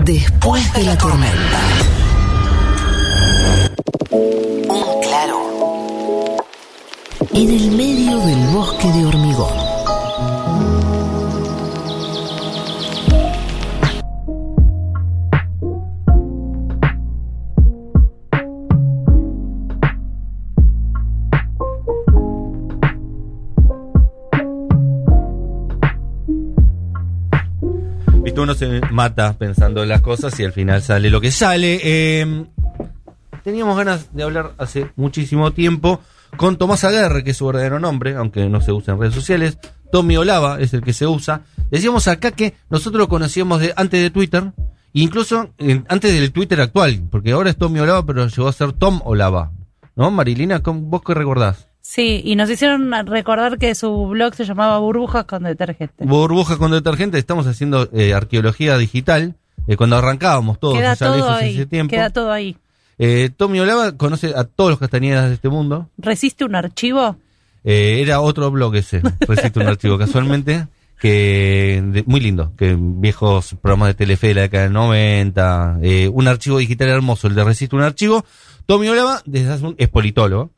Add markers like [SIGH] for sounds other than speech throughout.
Después de la tormenta. Un claro. En el medio del bosque de hormigón. Mata pensando en las cosas y al final sale lo que sale. Eh, teníamos ganas de hablar hace muchísimo tiempo con Tomás Aguerre, que es su verdadero nombre, aunque no se usa en redes sociales. Tommy Olava es el que se usa. Decíamos acá que nosotros lo conocíamos de, antes de Twitter, incluso antes del Twitter actual, porque ahora es Tommy Olava, pero llegó a ser Tom Olava. ¿No, Marilina? ¿Cómo- ¿Vos qué recordás? Sí, y nos hicieron recordar que su blog se llamaba Burbujas con Detergente. Burbuja con detergente, estamos haciendo eh, arqueología digital. eh, cuando arrancábamos todos, Queda ya todo lejos ahí. ese tiempo. Queda todo ahí. Eh, Tommy Olava conoce a todos los castañedas de este mundo. ¿Resiste un archivo? Eh, era otro blog ese, [LAUGHS] Resiste un archivo casualmente, que de- muy lindo, que viejos programas de Telefe de la década del 90, eh, un archivo digital hermoso, el de Resiste un archivo. Tommy Olava, desde hace un, es politólogo,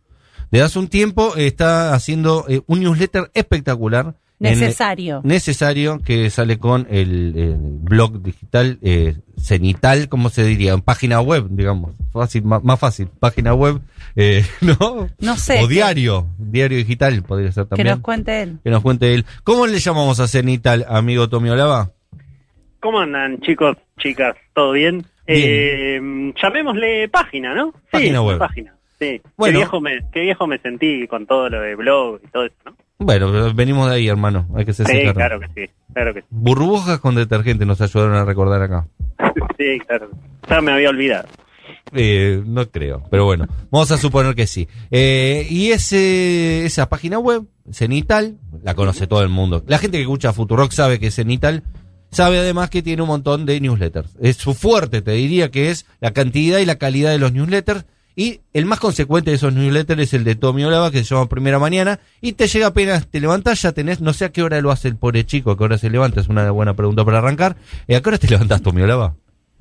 desde hace un tiempo está haciendo eh, un newsletter espectacular. en- Necesario. necesario que sale con el, el blog digital eh, cenital, ¿cómo se diría? En página web, digamos. Fácil, más, más fácil. Página web, eh, [LAUGHS] ¿no? No sé. O diario, diario digital podría ser Que también. nos cuente él. Que nos cuente él. ¿Cómo le llamamos a cenital, amigo Tommy Olava? ¿Cómo andan, chicos, chicas? ¿Todo bien? Eh, llamémosle página, ¿no? Página sí, web. Página. Sí. Bueno. Qué, viejo me, qué viejo me sentí con todo lo de blog y todo eso, ¿no? Bueno, venimos de ahí, hermano. Hay que ser Sí, claro que sí, claro que sí. Burbujas con detergente nos ayudaron a recordar acá. [LAUGHS] sí, claro. Ya me había olvidado. Eh, no creo, pero bueno, vamos a suponer que sí. Eh, y ese, esa página web, Cenital, la conoce todo el mundo. La gente que escucha Futurock sabe que Cenital, sabe además que tiene un montón de newsletters. Es su fuerte, te diría que es la cantidad y la calidad de los newsletters. Y el más consecuente de esos newsletters es el de Tommy Olava, que se llama Primera Mañana, y te llega apenas, te levantás, ya tenés, no sé a qué hora lo hace el pobre chico, a qué hora se levanta, es una buena pregunta para arrancar. Eh, ¿A qué hora te [LAUGHS] levantás, Tommy Olava?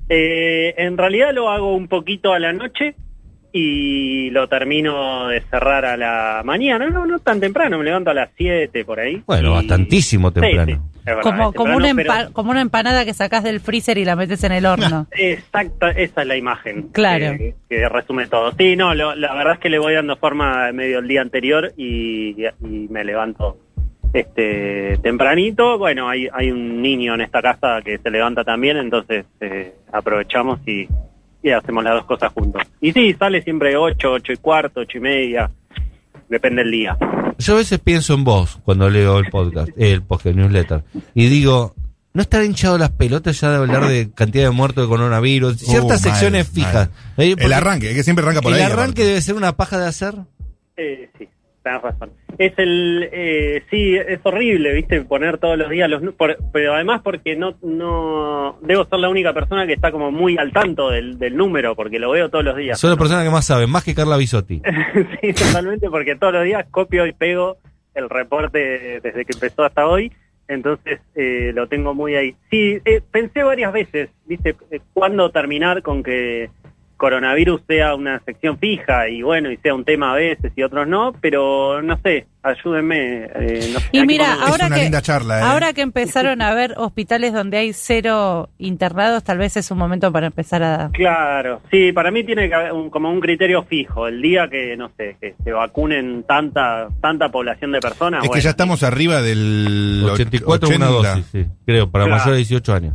Eh, en realidad lo hago un poquito a la noche y lo termino de cerrar a la mañana. No, no tan temprano, me levanto a las 7 por ahí. Bueno, Y- bastantísimo temprano. sí, Como, como, una temprano, pero- empa- como una empanada que sacás del freezer y la metes en el horno. [LAUGHS] Exacta, esa es la imagen. Claro. Que, que resume todo. Sí, no, lo- la verdad es que le voy dando forma medio el día anterior y, y me levanto este tempranito. Bueno, hay, hay un niño en esta casa que se levanta también, entonces eh, aprovechamos y, y hacemos las dos cosas juntos. Y sí, sale siempre 8, 8 y cuarto, 8 y media, depende del día. Yo a veces pienso en vos cuando leo el podcast, el podcast newsletter, y digo, ¿no estará hinchado las pelotas ya de hablar de cantidad de muertos de coronavirus? Ciertas Uh, mal, secciones fijas. mal. Eh, El arranque, es que siempre arranca por el ahí. arranque aparte. debe ser una paja de hacer. Eh, sí, tenés razón. Es el, eh, sí, es horrible, viste, poner todos los días los, por- pero además porque no, no, debo ser la única persona que está como muy al tanto del, del número, porque lo veo todos los días. Soy la persona que más sabe, más que Carla Bisotti. [LAUGHS] sí, totalmente, porque todos los días copio y pego el reporte desde que empezó hasta hoy, entonces eh, lo tengo muy ahí. Sí, eh, pensé varias veces, viste, eh, cuándo terminar con que coronavirus sea una sección fija y bueno, y sea un tema a veces y otros no, pero no sé, ayúdenme. eh, no sé, Y mira, ahora que, charla, ¿eh? ahora que empezaron a haber hospitales donde hay cero internados, tal vez es un momento para empezar a... Claro, sí, para mí tiene que haber un- como un criterio fijo. El día que, no sé, que se vacunen tanta tanta población de personas. Es que ya estamos arriba del 84 80. una dosis, sí, creo, para Claro. mayores de 18 años.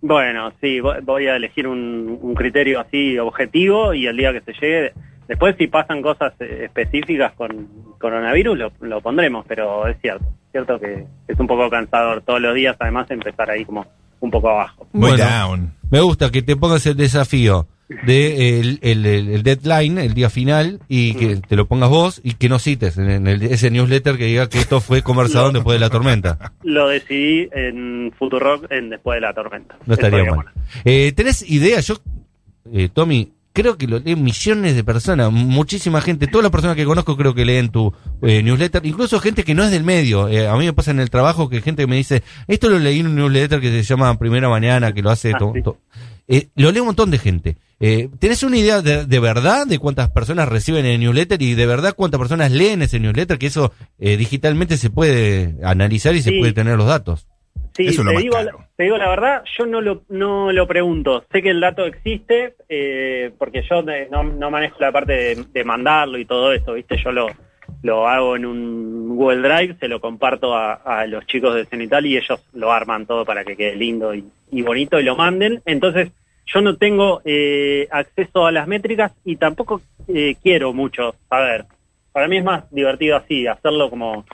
Bueno, sí, vo- voy a elegir un, un criterio así objetivo y el día que se llegue. Después, si pasan cosas eh, específicas con coronavirus, lo, lo pondremos, pero es cierto. cierto que es un poco cansador todos los días, además, empezar ahí como un poco abajo. Muy Bueno. down. Me gusta que te pongas el desafío de el, el- deadline, el día final, y que te lo pongas vos y que no cites en, el- ese newsletter que diga que esto fue conversado [LAUGHS] después de la tormenta. Lo decidí en Futurock en Después de la Tormenta. No estaría mal. bueno. Eh, ¿Tenés idea? Yo, eh, Tommy, creo que lo leen millones de personas, muchísima gente, todas las personas que conozco creo que leen tu eh, newsletter, incluso gente que no es del medio. Eh, a mí me pasa en el trabajo que gente que me dice, esto lo leí en un newsletter que se llama Primera Mañana, que lo hace... Ah, to-". Eh, lo lee un montón de gente. Eh, ¿Tenés una idea de, de verdad de cuántas personas reciben el newsletter y de verdad cuántas personas leen ese newsletter? Que eso eh, digitalmente se puede analizar y se puede tener los datos. Sí, Eso es lo te, más digo, te digo la verdad, yo no lo, no lo pregunto. Sé que el dato existe, eh, porque yo no manejo la parte de, de mandarlo y todo eso, ¿viste? Yo lo, lo hago en un Google Drive, se lo comparto a, a los chicos de Cenital y ellos lo arman todo para que quede lindo y, bonito y lo manden. Entonces, yo no tengo eh, acceso a las métricas y tampoco eh, quiero mucho saber. Para mí es más divertido así, hacerlo como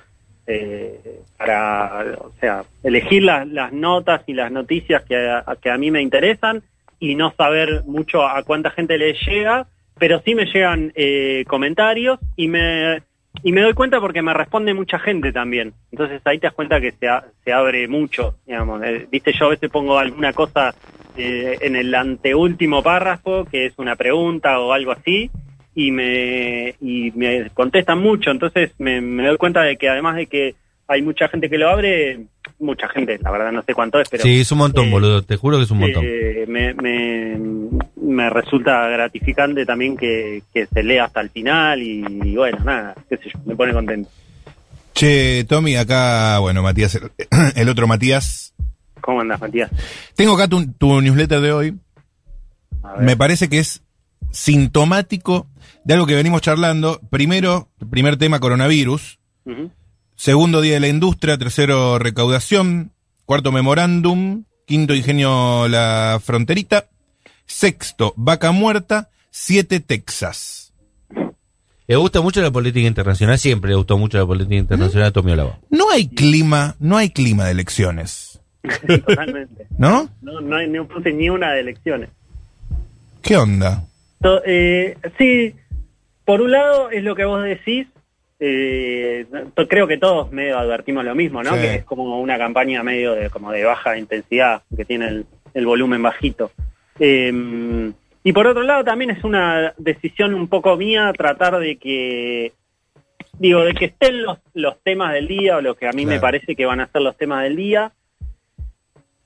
eh, para, o sea, elegir las, las notas y las noticias que a, que a mí me interesan y no saber mucho a cuánta gente le llega, pero sí me llegan eh, comentarios y me y me doy cuenta porque me responde mucha gente también. Entonces ahí te das cuenta que se, a- se abre mucho, digamos. Eh, Viste, yo a veces pongo alguna cosa eh, en el anteúltimo párrafo, que es una pregunta o algo así, y me, y me contestan mucho. Entonces me, me doy cuenta de que además de que hay mucha gente que lo abre, mucha gente, la verdad no sé cuánto es, pero... sí, es un montón, eh, boludo. Te juro que es un montón. eh, me, me, me resulta gratificante también que, que se lea hasta el final y, y bueno, nada, qué sé yo, me pone contento. Che, Tommy, acá, bueno, Matías, el, [CLEARS THROAT] el otro Matías. ¿Cómo andas, Matías? Tengo acá tu, tu newsletter de hoy. Me parece que es sintomático de algo que venimos charlando. Primero, primer tema, coronavirus. Ujú. Segundo, día de la industria. Tercero, recaudación. Cuarto, memorándum. Quinto, ingenio la fronterita. Sexto, vaca muerta. Siete, Texas. Le gusta mucho la política internacional, siempre le gustó mucho la política internacional a Tommy Olava. No hay clima, no hay clima de elecciones. Totalmente. [LAUGHS] ¿No? No, no, hay- no puse ni una de elecciones. ¿Qué onda? Eh, sí, por un lado es lo que vos decís, eh, creo que todos medio advertimos lo mismo, ¿no? Sí. Que es como una campaña medio de como de baja intensidad, que tiene el, el volumen bajito. Eh, y por otro lado también es una decisión un poco mía tratar de que digo de que estén los, los temas del día o lo que a mí me parece que van a ser los temas del día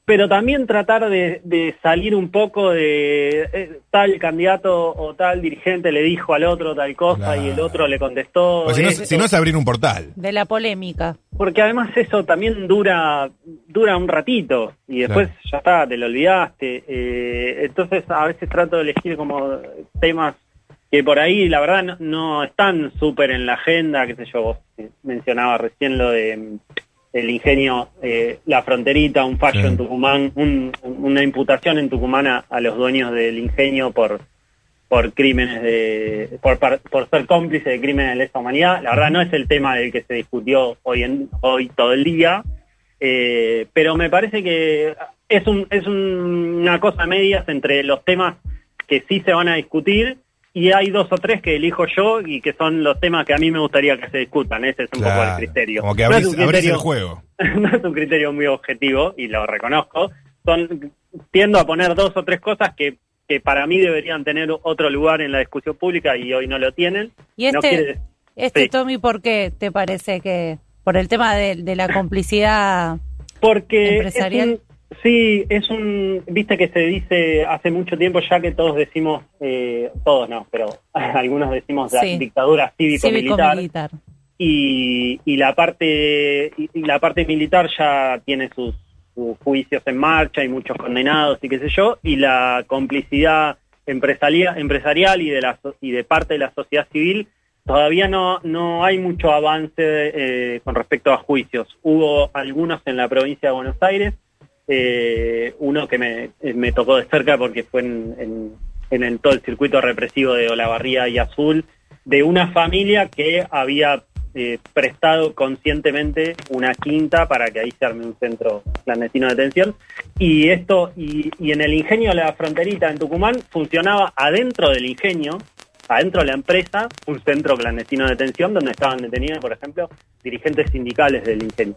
pero también tratar de, de salir un poco de eh, tal candidato o tal dirigente le dijo al otro tal cosa Claro. y el otro le contestó Pues si, no, si no es abrir un portal. De la polémica. porque además eso también dura dura un ratito y después Claro. ya está te lo olvidaste Eh, entonces a veces trato de elegir como temas que por ahí la verdad no, no están súper en la agenda qué sé yo vos mencionabas recién lo de el ingenio eh, la fronterita un fallo Sí. en Tucumán un- una imputación en Tucumán a, a los dueños del ingenio por por crímenes de por, por ser cómplice de crímenes de lesa humanidad la verdad no es el tema del que se discutió hoy en hoy todo el día eh, pero me parece que es un es un- una cosa a medias entre los temas que sí se van a discutir y hay dos o tres que elijo yo y que son los temas que a mí me gustaría que se discutan ese es un poco el criterio Como que No es abrís, un abrís criterio- el juego. [LAUGHS] no es un criterio muy objetivo y lo reconozco. Son tiendo a poner dos o tres cosas que, que para mí deberían tener otro lugar en la discusión pública y hoy no lo tienen. Y No este, quiere- este sí. Tommy, ¿por qué te parece que por el tema de, de la complicidad? Porque Empresarial. es un- sí, es un, viste que se dice hace mucho tiempo ya que todos decimos, eh, todos no, pero [LAUGHS] algunos decimos la Sí. dictadura cívico-militar. Y, y la parte y, y la parte militar ya tiene sus, sus juicios en marcha y muchos condenados y qué sé yo y la complicidad empresarial empresarial y de la y de parte de la sociedad civil todavía no no hay mucho avance eh, con respecto a juicios hubo algunos en la provincia de Buenos Aires eh, uno que me, eh, me tocó de cerca porque fue en, en, en el, todo el circuito represivo de Olavarría y Azul, de una familia que había eh, prestado conscientemente una quinta para que ahí se arme un centro clandestino de detención. Y esto, y, y en el ingenio la fronterita en Tucumán funcionaba adentro del ingenio, adentro de la empresa, un centro clandestino de detención donde estaban detenidos, por ejemplo, dirigentes sindicales del ingenio.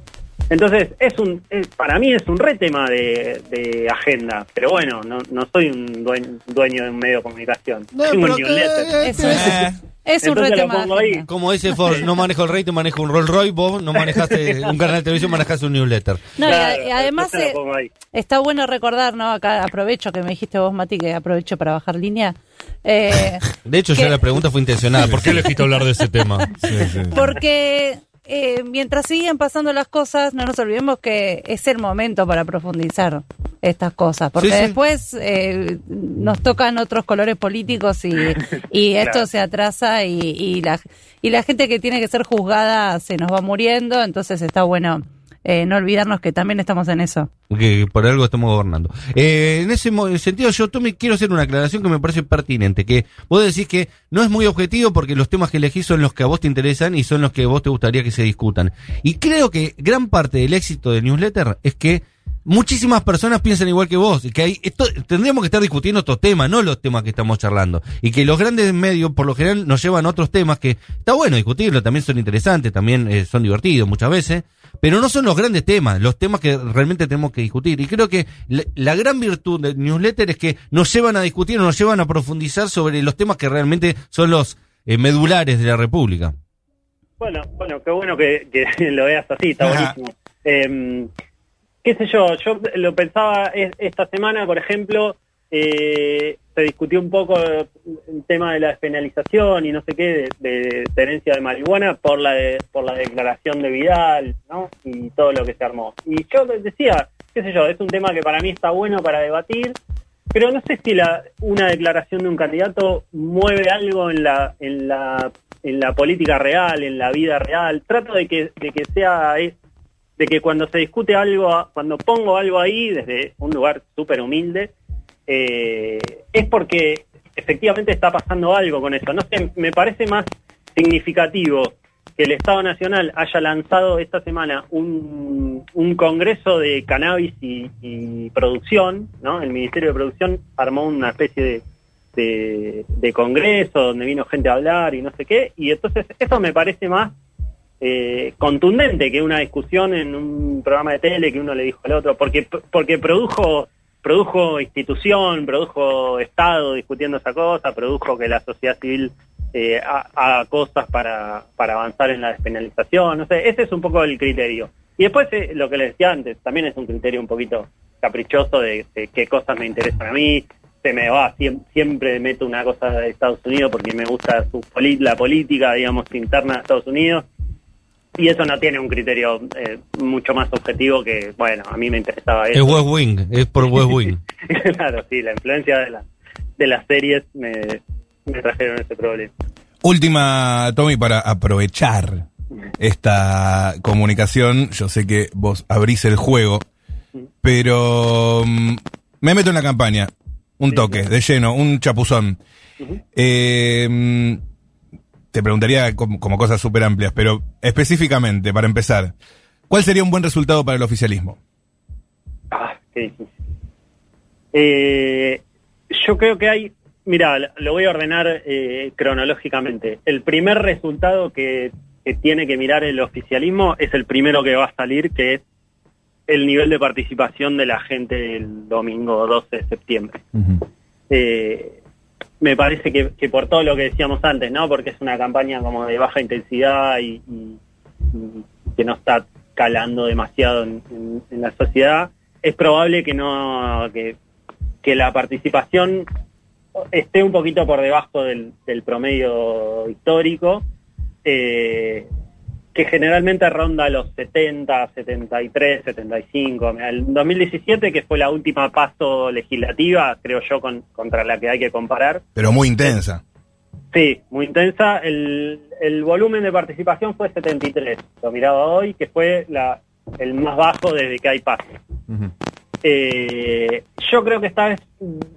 Entonces, es un, es- para mí es un re tema de, de agenda, pero bueno, no, no soy un dueño, dueño de un medio de comunicación. No, Soy un newsletter. es, Eh. Es un pongo ahí. agenda. Como dice Ford, no manejo el rating, manejo un Rolls Royce, vos no manejaste un canal de televisión, manejaste un newsletter. No, Claro, y además eh, está bueno recordar, ¿no? Acá aprovecho que me dijiste vos, Mati, que aprovecho para bajar línea. Eh, [LAUGHS] De hecho, ya ¿Qué? la pregunta fue intencionada. ¿Por qué elegiste hablar de ese tema? [LAUGHS] porque eh, mientras siguen pasando las cosas, no nos olvidemos que es el momento para profundizar estas cosas, porque Sí, sí. después eh, nos tocan otros colores políticos y, [LAUGHS] y esto Claro. se atrasa y, y la, y la gente que tiene que ser juzgada se nos va muriendo, entonces está bueno eh, no olvidarnos que también estamos en eso. que por algo estamos gobernando. Eh, en ese sentido, yo Tommy, quiero hacer una aclaración que me parece pertinente, que vos decís que no es muy objetivo porque los temas que elegís son los que a vos te interesan y son los que a vos te gustaría que se discutan. Y creo que gran parte del éxito del newsletter es que muchísimas personas piensan igual que vos, y que hay, esto, tendríamos que estar discutiendo estos temas, no los temas que estamos charlando. Y que los grandes medios, por lo general, nos llevan a otros temas que está bueno discutirlo, también son interesantes, también eh, son divertidos muchas veces, pero no son los grandes temas, los temas que realmente tenemos que discutir. Y creo que la, la gran virtud del newsletter es que nos llevan a discutir, nos llevan a profundizar sobre los temas que realmente son los eh, medulares de la República. Bueno, bueno, qué bueno que, que [LAUGHS] lo veas así, está Ajá. buenísimo. Eh, qué sé yo, yo lo pensaba es- esta semana, por ejemplo, eh, se discutió un poco el tema de la despenalización y no sé qué de, de tenencia de marihuana por la de- por la declaración de Vidal, ¿no? Y todo lo que se armó. Y yo decía, qué sé yo, es un tema que para mí está bueno para debatir, pero no sé si la, una declaración de un candidato mueve algo en la, en la, en la política real, en la vida real. Trato de que, de que sea, de que cuando se discute algo, cuando pongo algo ahí desde un lugar súper humilde, eh, es porque efectivamente está pasando algo con eso. No sé, me parece más significativo que el Estado Nacional haya lanzado esta semana un, un congreso de cannabis y, producción, ¿no? El Ministerio de Producción armó una especie de, de, de congreso donde vino gente a hablar y no sé qué, y entonces eso me parece más eh, contundente que una discusión en un programa de tele que uno le dijo al otro, porque porque produjo produjo institución, produjo Estado discutiendo esa cosa, produjo que la sociedad civil eh, ha- haga cosas para, para avanzar en la despenalización, no sé, ese es un poco el criterio. Y después eh, lo que les decía antes, también es un criterio un poquito caprichoso de, qué cosas me interesan a mí, se me va, siem- siempre meto una cosa de Estados Unidos porque me gusta su la política, digamos, interna de Estados Unidos, y eso no tiene un criterio eh, mucho más objetivo que, bueno, a mí me interesaba Es eso. West Wing, es por West Wing. [LAUGHS] claro, sí, la influencia de, la, de las series me, me trajeron ese problema. Última, Tommy, para aprovechar esta comunicación. Yo sé que vos abrís el juego, pero mm, me meto en la campaña. Un toque, de lleno, un chapuzón. Eh, mm, te preguntaría como, como cosas súper amplias, pero específicamente, para empezar, ¿cuál sería un buen resultado para el oficialismo? Ah, qué difícil. Eh, yo creo que hay, mira, lo voy a ordenar eh, cronológicamente. El primer resultado que, que tiene que mirar el oficialismo es el primero que va a salir, que es el nivel de participación de la gente el domingo 12 de septiembre. Eh, me parece que, que por todo lo que decíamos antes, ¿no? Porque es una campaña como de baja intensidad y, y- que no está calando demasiado en, en- en la sociedad, es probable que no que, que la participación esté un poquito por debajo del, del promedio histórico, eh, que generalmente ronda los 70, 73, 75. El 2017, que fue la última paso legislativa, creo yo, con, contra la que hay que comparar, Pero muy intensa. Sí, muy intensa. El, el volumen de participación fue 73. Lo miraba hoy, que fue la, el más bajo desde que hay paso. Eh, yo creo que esta vez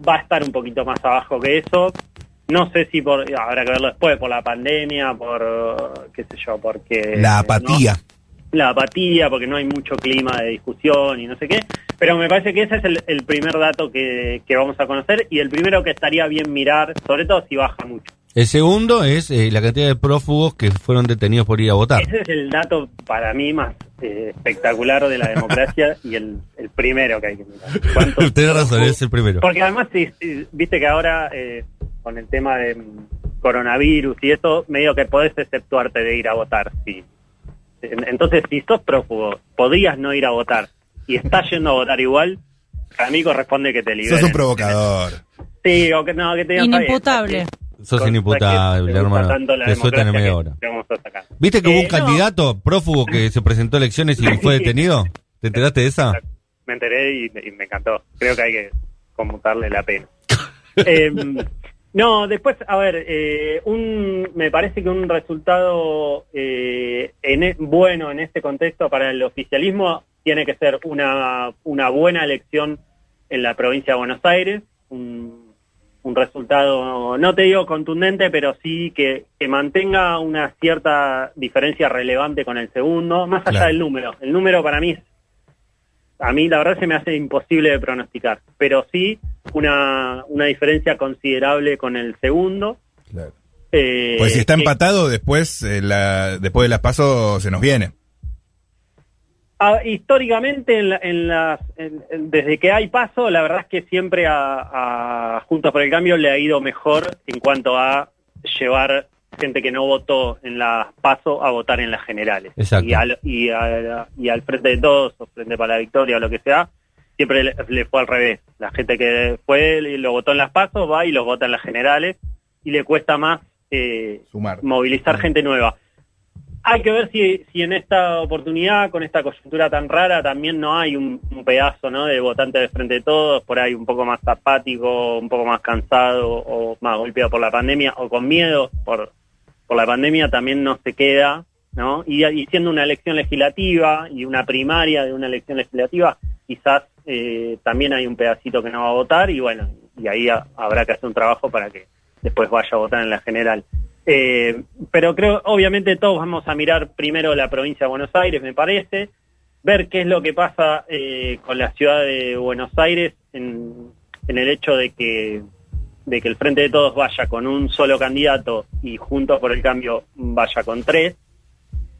va a estar un poquito más abajo que eso. No sé si por, habrá que verlo después, por la pandemia, por, qué sé yo, porque... La apatía. ¿no? La apatía, porque no hay mucho clima de discusión y no sé qué. Pero me parece que ese es el, el primer dato que, que vamos a conocer y el primero que estaría bien mirar, sobre todo si baja mucho. El segundo es eh, la cantidad de prófugos que fueron detenidos por ir a votar. Ese es el dato para mí más eh, espectacular de la democracia y el, el primero que hay que mirar. [LAUGHS] ¿Cuántos Tenés razón, es el primero. Porque además, sí, sí, viste que ahora eh, con el tema de, coronavirus y eso, medio que podés exceptuarte de ir a votar. Sí. En- Entonces, si sos prófugo, podrías no ir a votar y estás [LAUGHS] yendo a votar igual, a mí corresponde que te liberen. Sos un provocador. Sí, o que no, que te Inimputable. Sos inimputable, que hermano. tanto la Te sueltan en democracia media hora. ¿Viste que hubo Eh, un candidato prófugo que se presentó a elecciones y fue detenido? ¿Te enteraste de esa? Me enteré y, y me encantó. Creo que hay que conmutarle la pena. [LAUGHS] Eh, no, después, a ver, eh, un, me parece que un resultado eh, en e- bueno en este contexto para el oficialismo tiene que ser una, una buena elección en la provincia de Buenos Aires, un, un resultado, no te digo contundente, pero sí que, que mantenga una cierta diferencia relevante con el segundo, más allá Claro. del número. El número para mí es a mí la verdad se me hace imposible de pronosticar, pero sí una, una diferencia considerable con el segundo. Claro. Eh, Pues si está empatado, después, eh, la, después de las pasos se nos viene. Ah, históricamente, en la- en las, en- en- desde que hay paso, la verdad es que siempre a, a Juntos por el Cambio le ha ido mejor en cuanto a llevar gente que no votó en las paso a votar en las generales. Exacto. Y al, y, a- y al frente de todos, o frente para la victoria o lo que sea, siempre le, le fue al revés. La gente que fue y lo votó en las pasos va y los vota en las generales y le cuesta más eh, Sumar. movilizar gente nueva. Hay que ver si, si en esta oportunidad, con esta coyuntura tan rara, también no hay un, un pedazo ¿no? de votantes de frente de todos, por ahí un poco más apático, un poco más cansado o más golpeado por la pandemia o con miedo por, por la pandemia, también no se queda, ¿no? Y, siendo una elección legislativa y una primaria de una elección legislativa, quizás eh, también hay un pedacito que no va a votar y bueno, y ahí ha- habrá que hacer un trabajo para que después vaya a votar en la general. Eh, pero creo, obviamente todos vamos a mirar primero la provincia de Buenos Aires, me parece, ver qué es lo que pasa eh, con la ciudad de Buenos Aires en el hecho de que de que el Frente de Todos vaya con un solo candidato y Juntos por el Cambio vaya con tres,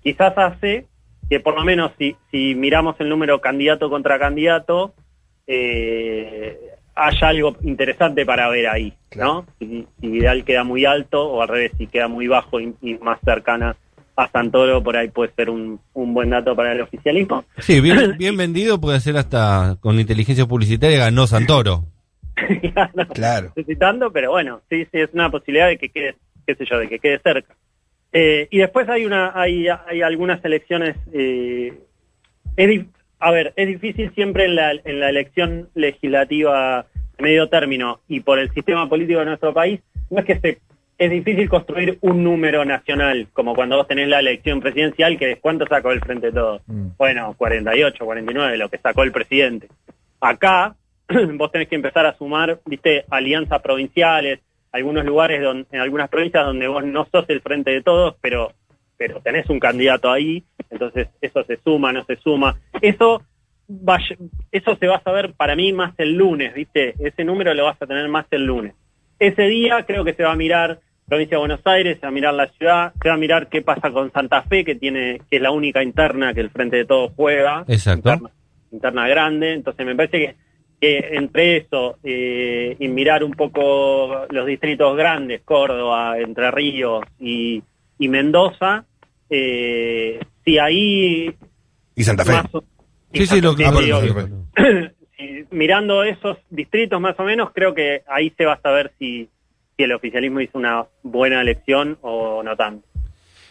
quizás hace que por lo menos si, si miramos el número candidato contra candidato, eh, haya algo interesante para ver ahí, ¿no? Si, si Vidal queda muy alto o al revés, si queda muy bajo y, y más cercana a Santoro, por ahí puede ser un, un buen dato para el oficialismo. Sí, bien, [CLEARS THROAT] bien vendido puede ser hasta con inteligencia publicitaria ganó Santoro. [LAUGHS] Claro. necesitando, pero bueno, sí, sí, es una posibilidad de que quede, qué sé yo, de que quede cerca. Eh, y después hay una, hay, hay algunas elecciones, eh, es a ver, es difícil siempre en la, en la elección legislativa de medio término y por el sistema político de nuestro país, no es que se, es difícil construir un número nacional, como cuando vos tenés la elección presidencial, que es cuánto sacó el Frente de Todos. Bueno, 48, 49, lo que sacó el presidente. Acá, [CLEARS THROAT] vos tenés que empezar a sumar, viste, alianzas provinciales, algunos lugares, donde, en algunas provincias donde vos no sos el frente de todos, pero, pero tenés un candidato ahí, entonces eso se suma, no se suma. Eso, vaya- eso se va a saber para mí más el lunes, viste, ese número lo vas a tener más el lunes. Ese día creo que se va a mirar provincia de Buenos Aires, se va a mirar la ciudad, se va a mirar qué pasa con Santa Fe, que tiene, que es la única interna que el Frente de Todos juega. Exacto. Interna, interna grande. Entonces me parece que, que entre eso eh, y mirar un poco los distritos grandes, Córdoba, Entre Ríos y, y Mendoza, eh, si ahí Y Santa Fe. más Sí, sí, lo que Ah, bueno, [CLEARS THROAT] mirando esos distritos más o menos, creo que ahí se va a saber si, si el oficialismo hizo una buena elección o no tanto.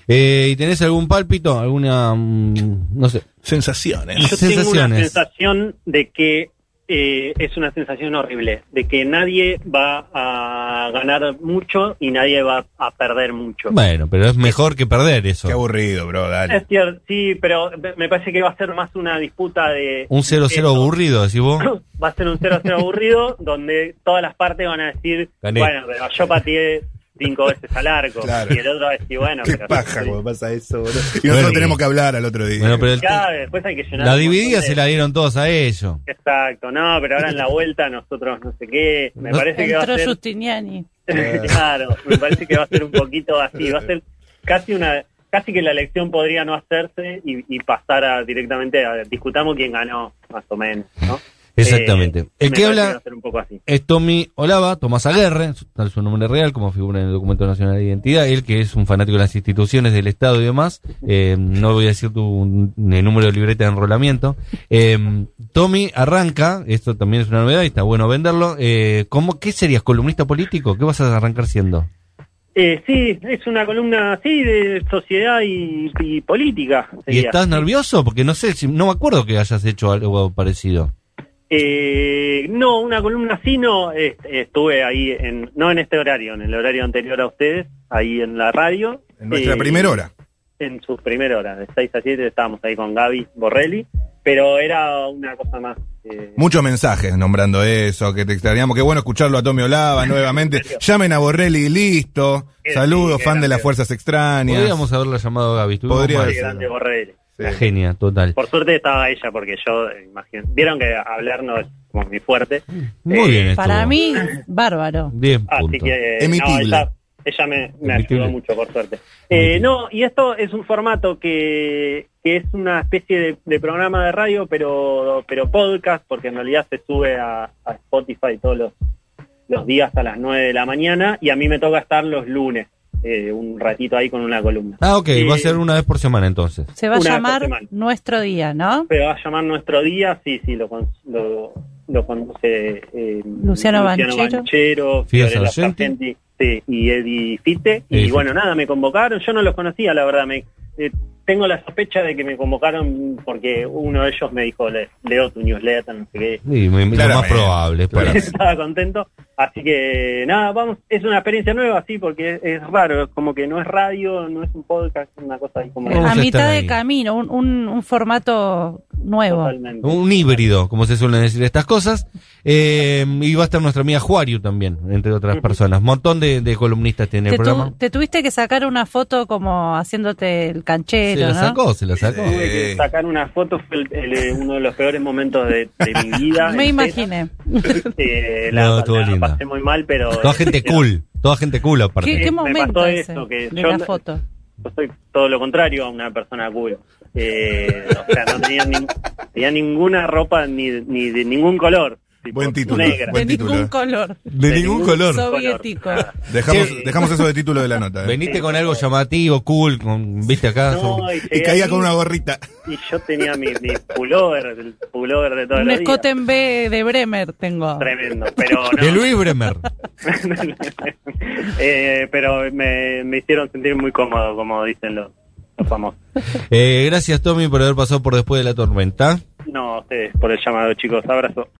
Eh, ¿Y tenés algún pálpito? ¿Alguna, mm, no sé? Sensaciones. Yo tengo una Sensaciones. sensación de que eh, es una sensación horrible, de que nadie va a ganar mucho y nadie va a perder mucho. Bueno, pero es mejor que perder eso. Qué aburrido, bro, dale. Es cierto, sí, pero me- parece que va a ser más una disputa de... Un 0-0 eso. aburrido, decís vos. [COUGHS] va a ser un 0-0 aburrido donde todas las partes van a decir, Gané. bueno, pero yo pateé cinco [LAUGHS] veces al arco. Claro. Y el otro va a decir, bueno, Qué pero... paja sí. cuando pasa eso, bro. Y nosotros Bueno. tenemos que hablar al otro día. Bueno, pero el- Claro, después hay que llenar... la dividida de- se la dieron todos a ellos. Exacto, no, pero ahora en la vuelta nosotros no sé qué, me No- parece que va a ser... Justiniani. [LAUGHS] claro, me parece que va a ser un poquito así, va a ser casi una... Casi que la elección podría no hacerse y, y pasar a, directamente a discutamos quién ganó, más o menos, ¿no? Exactamente. Eh, El que habla- un poco así. Es Tommy Olava, Tomás Aguerre, tal su nombre real, como figura en el documento nacional de identidad. Él que es un fanático de las instituciones del Estado y demás. Eh, no voy a decir tu el número de libreta de enrolamiento. Eh, Tommy arranca, esto también es una novedad y está bueno venderlo. Eh, ¿cómo, ¿Qué serías? ¿Columnista político? ¿Qué vas a arrancar siendo? Eh, sí, es una columna así de sociedad y, y política. ¿Y estás nervioso? Porque no sé, si, no me acuerdo que hayas hecho algo parecido. Eh, no, una columna así no. eh, estuve ahí, en, no en este horario, en el horario anterior a ustedes, ahí en la radio. En nuestra Eh, primera hora. En su primera hora, de 6 a 7 estábamos ahí con Gaby Borrelli, pero era una cosa más. eh, Muchos mensajes nombrando eso, que te extrañamos. Qué bueno escucharlo a Tommy Olava [LAUGHS] nuevamente. Llamen a Borrelli y listo. Qué- Saludos, fan de las fuerzas extrañas. Podríamos haberla llamado Gaby. Podría ser. grande Borrelli. Sí. La genia, total. Por suerte estaba ella, porque yo, eh, imagino, vieron que hablar no es como mi fuerte. Muy Eh, bien Para estuvo. mí, bárbaro. 10 Así que no, ella, ella me, me ayudó mucho, por suerte. Eh, no, y esto es un formato que, que es una especie de, de programa de radio, pero, pero podcast, porque en realidad se sube a, a Spotify todos los, los días a las 9 de la mañana, y a mí me toca estar los lunes, eh, un ratito ahí con una columna. Ah, ok, Eh, va a ser una vez por semana entonces. Se va a llamar. Nuestro Día, ¿no? Se va a llamar Nuestro Día, sí, sí, lo, con- lo, lo conduce eh, Luciano Banchero. Banchero, Fiorella Sargenti. Sí, y Eddie Fite. Y bueno, nada, me convocaron, yo no los conocía, la verdad, me eh, tengo la sospecha de que me convocaron porque uno de ellos me dijo, "Le- leo tu newsletter, no sé qué, Sí, muy- lo más probable. pero- claramente. [LAUGHS] estaba contento. Así que nada, vamos, es una experiencia nueva, sí, porque es, es raro, como que no es radio, no es un podcast, es una cosa ahí como... A mitad de ahí. camino, un, un, un formato nuevo. Totalmente. Un híbrido, como se suelen decir estas cosas. Eh, y va a estar nuestra amiga Juario también, entre otras personas. Montón de, de columnistas tiene Te, el tu- programa. te tuviste que sacar una foto como haciéndote el Se canchero, la ¿no? sacó, se la sacó. Sí. Tuve que sacar una foto, fue el- el, eh, uno de los peores momentos de, de mi vida. [LAUGHS] Me imaginé. Eh, No, la, estuvo linda. pasé muy mal, pero... Toda gente cool, toda gente cool aparte. ¿Qué, qué me momento pasó ese eso, que de yo- la foto? Yo soy todo lo contrario a una persona cool. Eh, o sea, no tenía, ni- tenía ninguna ropa ni, ni de ningún color. Tipo, Buen título, Negra. buen de título. ningún color. De ningún color. Soviético. Dejamos, Sí. dejamos eso de título de la nota. ¿eh? Veniste con algo llamativo, cool, con, viste acá. son- No, y, Y llegué caía ahí con una gorrita. Y yo tenía mi, mi pullover, el pullover de todos Un los días. escote en B de Bremer tengo. Tremendo, pero no. De Luis Bremer. [LAUGHS] Eh, pero me, me hicieron sentir muy cómodo, como dicen los, los famosos. Eh, gracias Tommy por haber pasado por después de la tormenta. No, a ustedes por el llamado, chicos. Abrazo.